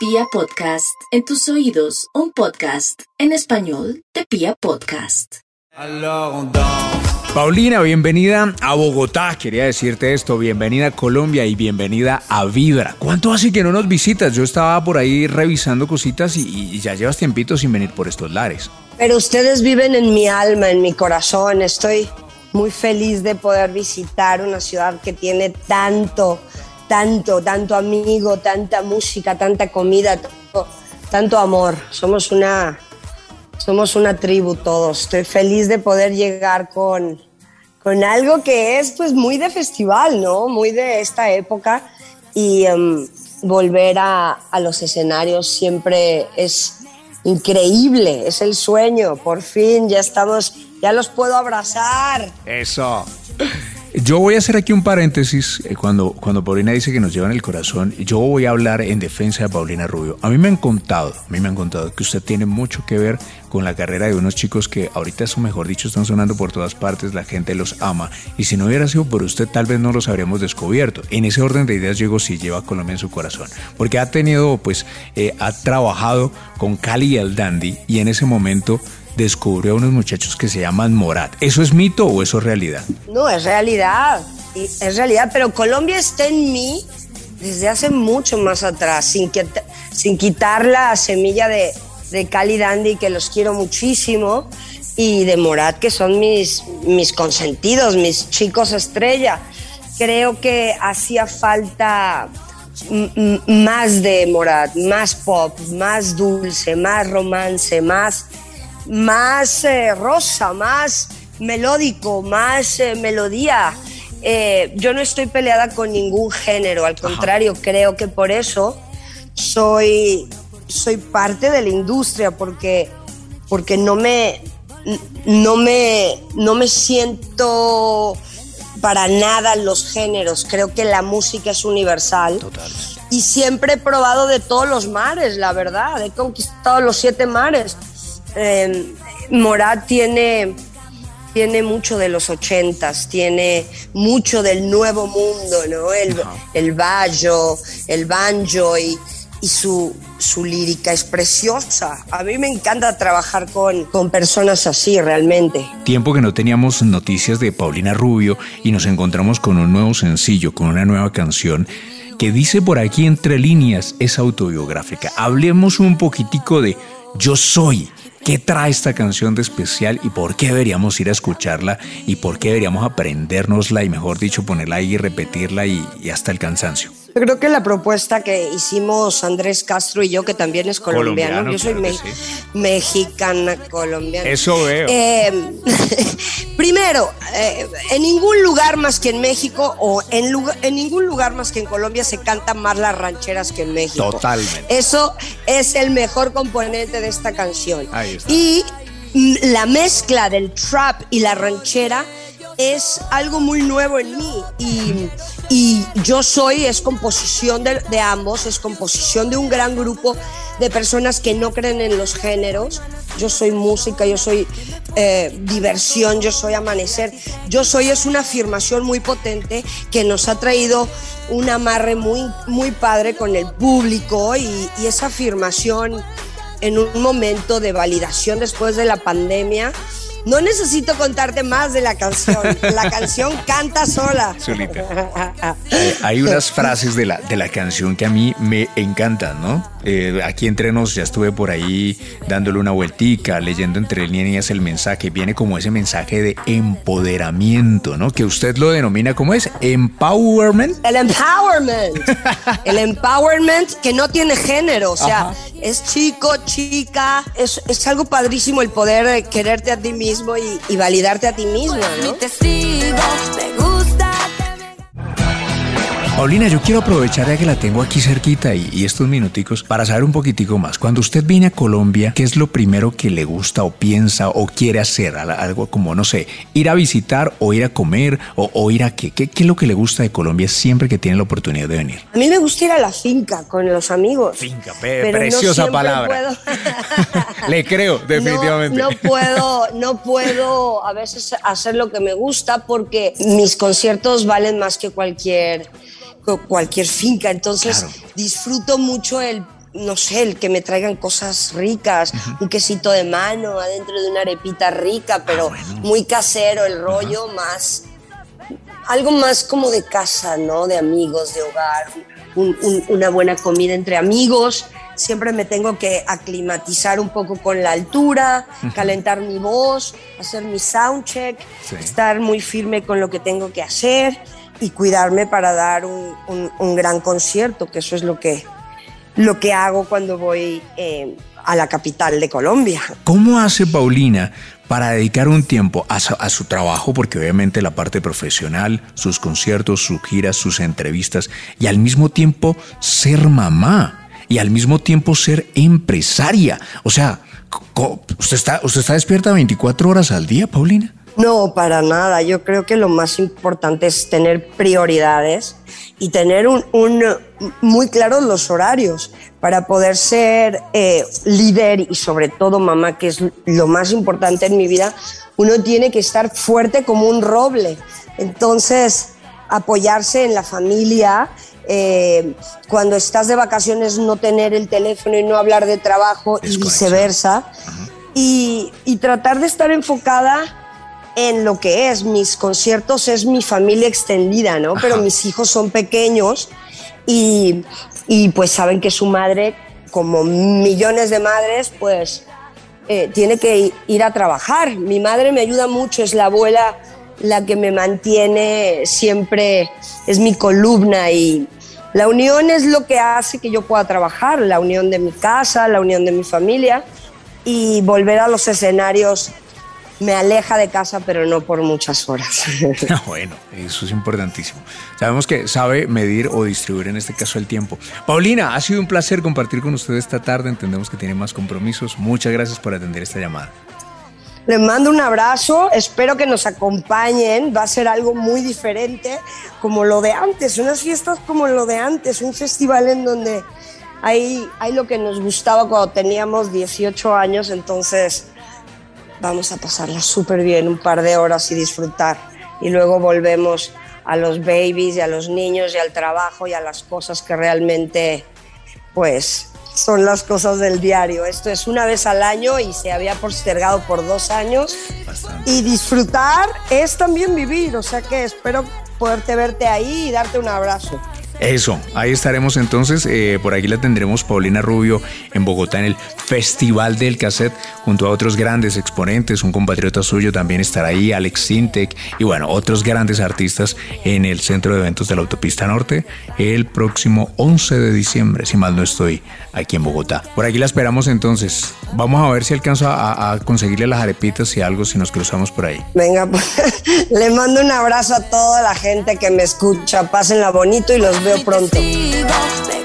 Pia Podcast, en tus oídos, un podcast en español de Pia Podcast. Paulina, bienvenida a Bogotá. Quería decirte esto, bienvenida a Colombia y bienvenida a Vibra. ¿Cuánto hace que no nos visitas? Yo estaba por ahí revisando cositas y, y ya llevas tiempito sin venir por estos lares. Pero ustedes viven en mi alma, en mi corazón. Estoy muy feliz de poder visitar una ciudad que tiene tanto, tanto, tanto amigo, tanta música, tanta comida, tanto, tanto amor. Somos una, somos una tribu todos. Estoy feliz de poder llegar con, con algo que es pues muy de festival, ¿no? Muy de esta época y em, volver a, a los escenarios siempre es increíble, es el sueño. Por fin ya estamos, ya los puedo abrazar. Eso. Yo voy a hacer aquí un paréntesis. eh, Cuando, cuando Paulina dice que nos llevan el corazón, yo voy a hablar en defensa de Paulina Rubio. A mí me han contado, a mí me han contado que usted tiene mucho que ver con la carrera de unos chicos que ahorita, eso mejor dicho, están sonando por todas partes, la gente los ama. Y si no hubiera sido por usted, tal vez no los habríamos descubierto. En ese orden de ideas, llegó si lleva a Colombia en su corazón. Porque ha tenido, pues, eh, ha trabajado con Cali y el Dandy y en ese momento descubrió a unos muchachos que se llaman Morat. ¿Eso es mito o eso es realidad? No, es realidad, es realidad, pero Colombia está en mí desde hace mucho más atrás, sin, que, sin quitar la semilla de, de Cali Dandy, que los quiero muchísimo, y de Morat, que son mis, mis consentidos, mis chicos estrella. Creo que hacía falta más de Morat, más pop, más dulce, más romance, más, más eh, rosa, más melódico, más eh, melodía. Eh, yo no estoy peleada con ningún género, al contrario, creo que por eso soy, soy parte de la industria, porque, porque no, me, no, me, no me siento para nada los géneros. Creo que la música es universal. Y siempre he probado de todos los mares, la verdad. He conquistado los siete mares. Eh, Morat tiene, tiene mucho de los ochentas, tiene mucho del nuevo mundo, ¿no? El, el bajo, el banjo y, y su, su lírica es preciosa. A mí me encanta trabajar con, con personas así, realmente. Tiempo que no teníamos noticias de Paulina Rubio y nos encontramos con un nuevo sencillo, con una nueva canción que dice por aquí entre líneas es autobiográfica. Hablemos un poquitico de Yo Soy. ¿Qué trae esta canción de especial y por qué deberíamos ir a escucharla y por qué deberíamos aprendérnosla y mejor dicho ponerla ahí y repetirla y, y hasta el cansancio? Yo creo que la propuesta que hicimos Andrés Castro y yo, que también es colombiano, Colombiano, yo soy claro que me- sí. mexicana colombiana. Eso veo. Eh, primero, eh, en ningún lugar más que en México o en, lugar- en ningún lugar más que en Colombia se cantan más las rancheras que en México. Totalmente. Eso es el mejor componente de esta canción. Ahí está. Y mm, la mezcla del trap y la ranchera es algo muy nuevo en mí y, yo soy, es composición de, ambos, es composición de un gran grupo de personas que no creen en los géneros. Yo soy música, yo soy eh, diversión, yo soy amanecer. Yo soy es una afirmación muy potente que nos ha traído un amarre muy, muy padre con el público y esa afirmación en un momento de validación después de la pandemia. No necesito contarte más de la canción. La canción canta sola. Solita. Hay unas frases de la, de la canción que a mí me encantan, ¿no? Eh, aquí entre nos ya estuve por ahí dándole una vueltica, leyendo entre líneas el mensaje. Viene como ese mensaje de empoderamiento, ¿no? Que usted lo denomina como es empowerment. El empowerment. El empowerment que no tiene género. O sea, Ajá. Es chico, chica. Es, es algo padrísimo el poder eh, quererte a ti mismo y, y validarte a ti mismo, ¿no? Paulina, yo quiero aprovechar ya que la tengo aquí cerquita y, y estos minuticos para saber un poquitico más. Cuando usted viene a Colombia, ¿qué es lo primero que le gusta o piensa o quiere hacer? Al- Algo como, no sé, ir a visitar o ir a comer o, o ir a qué? qué. ¿Qué es lo que le gusta de Colombia siempre que tiene la oportunidad de venir? A mí me gusta ir a la finca con los amigos. Finca, pe- pero no preciosa siempre palabra. puedo- Le creo, definitivamente. No, no puedo, no puedo a veces hacer lo que me gusta porque mis conciertos valen más que cualquier, cu- cualquier finca. Entonces Claro. disfruto mucho el, no sé, el que me traigan cosas ricas, un quesito de mano adentro de una arepita rica, pero Ah, muy casero el rollo, más algo más como de casa, ¿no? De amigos, de hogar, un- un- una buena comida entre amigos. Siempre me tengo que aclimatizar un poco con la altura, calentar mi voz, hacer mi sound check, Sí. estar muy firme con lo que tengo que hacer y cuidarme para dar un, un- gran concierto, que eso es lo que, lo que hago cuando voy eh, a la capital de Colombia. ¿Cómo hace Paulina para dedicar un tiempo a su, trabajo? Porque obviamente la parte profesional, sus conciertos, sus giras, sus entrevistas, y al mismo tiempo ser mamá, y al mismo tiempo ser empresaria. O sea, ¿usted está, usted está despierta 24 horas al día, Paulina? No, para nada. Yo creo que lo más importante es tener prioridades y tener un, un, muy claros los horarios para poder ser eh, líder y sobre todo mamá, que es lo más importante en mi vida. Uno tiene que estar fuerte como un roble. Entonces, apoyarse en la familia. eh, cuando estás de vacaciones, no tener el teléfono y no hablar de trabajo y viceversa. Y, y tratar de estar enfocada en lo que es. Mis conciertos es mi familia extendida, ¿no? Pero Ajá. mis hijos son pequeños y, y pues saben que su madre, como millones de madres, pues eh, tiene que ir a trabajar. Mi madre me ayuda mucho, es la abuela la que me mantiene siempre, es mi columna y la unión es lo que hace que yo pueda trabajar, la unión de mi casa, la unión de mi familia y volver a los escenarios me aleja de casa, pero no por muchas horas. Ah, bueno, eso es importantísimo. Sabemos que sabe medir o distribuir en este caso el tiempo. Paulina, ha sido un placer compartir con usted esta tarde. Entendemos que tiene más compromisos. Muchas gracias por atender esta llamada. Les mando un abrazo, espero que nos acompañen, va a ser algo muy diferente, como lo de antes, unas fiestas como lo de antes, un festival en donde hay, hay lo que nos gustaba cuando teníamos 18 años, entonces vamos a pasarla súper bien un par de horas y disfrutar. Y luego volvemos a los babies y a los niños y al trabajo y a las cosas que realmente, pues, son las cosas del diario. Esto es una vez al año y se había postergado por dos años. Bastante. Y disfrutar es también vivir, o sea que espero poderte verte ahí y darte un abrazo. Eso, ahí estaremos entonces. eh, por aquí la tendremos Paulina Rubio en Bogotá en el Festival del Cassette junto a otros grandes exponentes. Un compatriota suyo también estará ahí, Alex Sintek y bueno, otros grandes artistas en el Centro de Eventos de la Autopista Norte el próximo 11 de diciembre, si mal no estoy, aquí en Bogotá. Por aquí la esperamos entonces. Vamos a ver si alcanzo a, a conseguirle las arepitas y algo si nos cruzamos por ahí. Venga, pues, le mando un abrazo a toda la gente que me escucha. Pásenla bonito y los veo pronto. Testigo de